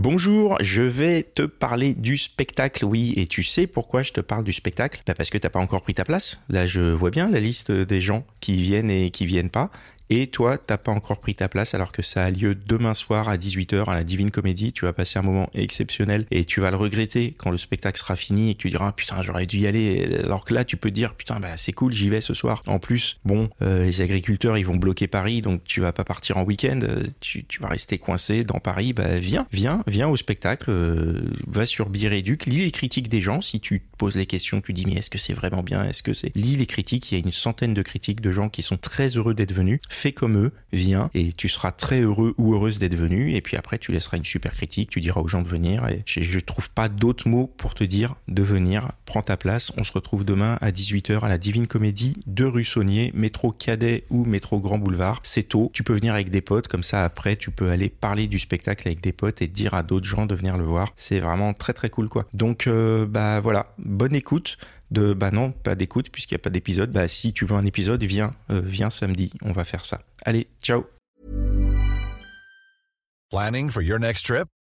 Bonjour, je vais te parler du spectacle, oui, et tu sais pourquoi je te parle du spectacle? Bah Parce que t'as pas encore pris ta place. Là, je vois bien la liste des gens qui viennent et qui viennent pas. Et toi, t'as pas encore pris ta place alors que ça a lieu demain soir à 18h à la Divine Comédie. Tu vas passer un moment exceptionnel et tu vas le regretter quand le spectacle sera fini et que tu diras putain j'aurais dû y aller. Alors que là tu peux dire putain bah c'est cool j'y vais ce soir. En plus bon euh, les agriculteurs ils vont bloquer Paris donc tu vas pas partir en week-end. Tu, tu vas rester coincé dans Paris. Bah viens viens viens au spectacle. euh, va sur Biréduc lis les critiques des gens. Si tu poses les questions tu dis mais est-ce que c'est vraiment bien? Est-ce que c'est? Lis les critiques. Il y a une centaine de critiques de gens qui sont très heureux d'être venus fais comme eux, viens et tu seras très heureux ou heureuse d'être venu. Et puis après, tu laisseras une super critique, tu diras aux gens de venir. Et je, trouve pas d'autres mots pour te dire de venir. Prends ta place. On se retrouve demain à 18h à la Divine Comédie de rue Saunier, métro Cadet ou métro Grand Boulevard. C'est tôt. Tu peux venir avec des potes. Comme ça, après, tu peux aller parler du spectacle avec des potes et dire à d'autres gens de venir le voir. C'est vraiment très très cool quoi. Donc, euh, bah voilà. Bonne écoute de bah non pas d'écoute puisqu'il n'y a pas d'épisode. Bah si tu veux un épisode viens euh, viens samedi on va faire ça. Allez ciao. Planning for your next trip?